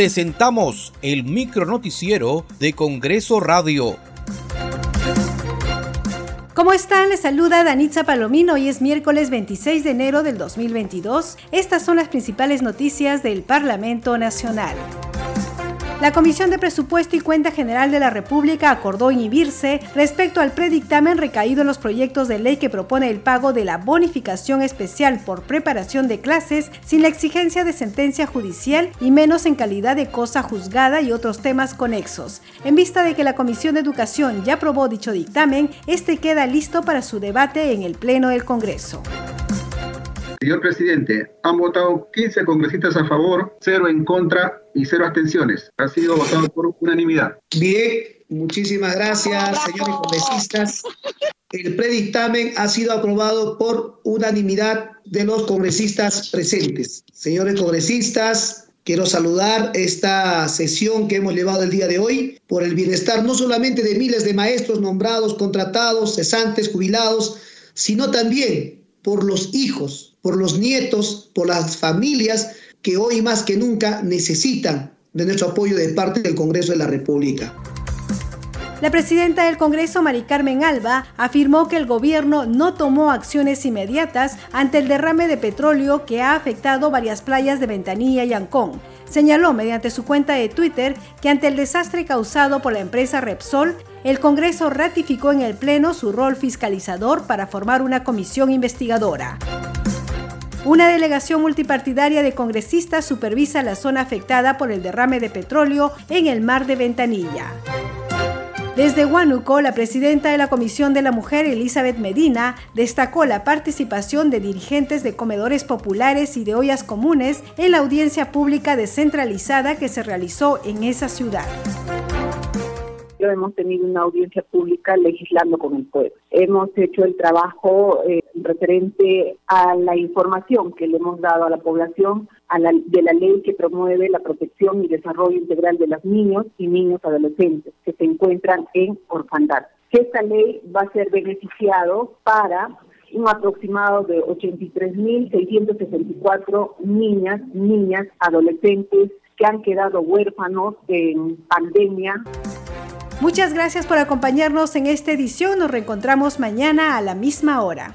presentamos el micronoticiero de Congreso Radio. ¿Cómo están? Les saluda Danitza Palomino. Hoy es miércoles 26 de enero del 2022. Estas son las principales noticias del Parlamento Nacional. La Comisión de Presupuesto y Cuenta General de la República acordó inhibirse respecto al predictamen recaído en los proyectos de ley que propone el pago de la bonificación especial por preparación de clases sin la exigencia de sentencia judicial y menos en calidad de cosa juzgada y otros temas conexos. En vista de que la Comisión de Educación ya aprobó dicho dictamen, este queda listo para su debate en el Pleno del Congreso. Señor presidente, han votado 15 congresistas a favor, 0 en contra y 0 abstenciones. Ha sido votado por unanimidad. Bien, muchísimas gracias, señores congresistas. El predictamen ha sido aprobado por unanimidad de los congresistas presentes. Señores congresistas, Quiero saludar esta sesión que hemos llevado el día de hoy por el bienestar no solamente de miles de maestros nombrados, contratados, cesantes, jubilados, sino también por los hijos, por los nietos, por las familias que hoy más que nunca necesitan de nuestro apoyo de parte del Congreso de la República. La presidenta del Congreso, Mari Carmen Alba, afirmó que el gobierno no tomó acciones inmediatas ante el derrame de petróleo que ha afectado varias playas de Ventanilla y Ancón. Señaló mediante su cuenta de Twitter que ante el desastre causado por la empresa Repsol, el Congreso ratificó en el Pleno su rol fiscalizador para formar una comisión investigadora. Una delegación multipartidaria de congresistas supervisa la zona afectada por el derrame de petróleo en el mar de Ventanilla. Desde Huánuco, la presidenta de la Comisión de la Mujer, Elizabeth Medina, destacó la participación de dirigentes de comedores populares y de ollas comunes en la audiencia pública descentralizada que se realizó en esa ciudad hemos tenido una audiencia pública legislando con el pueblo. Hemos hecho el trabajo eh, referente a la información que le hemos dado a la población de la ley que promueve la protección y desarrollo integral de los niños y niños adolescentes que se encuentran en orfandad. Esta ley va a ser beneficiado para un aproximado de 83.664 niñas, niñas, adolescentes que han quedado huérfanos en pandemia. Muchas gracias por acompañarnos en esta edición. Nos reencontramos mañana a la misma hora.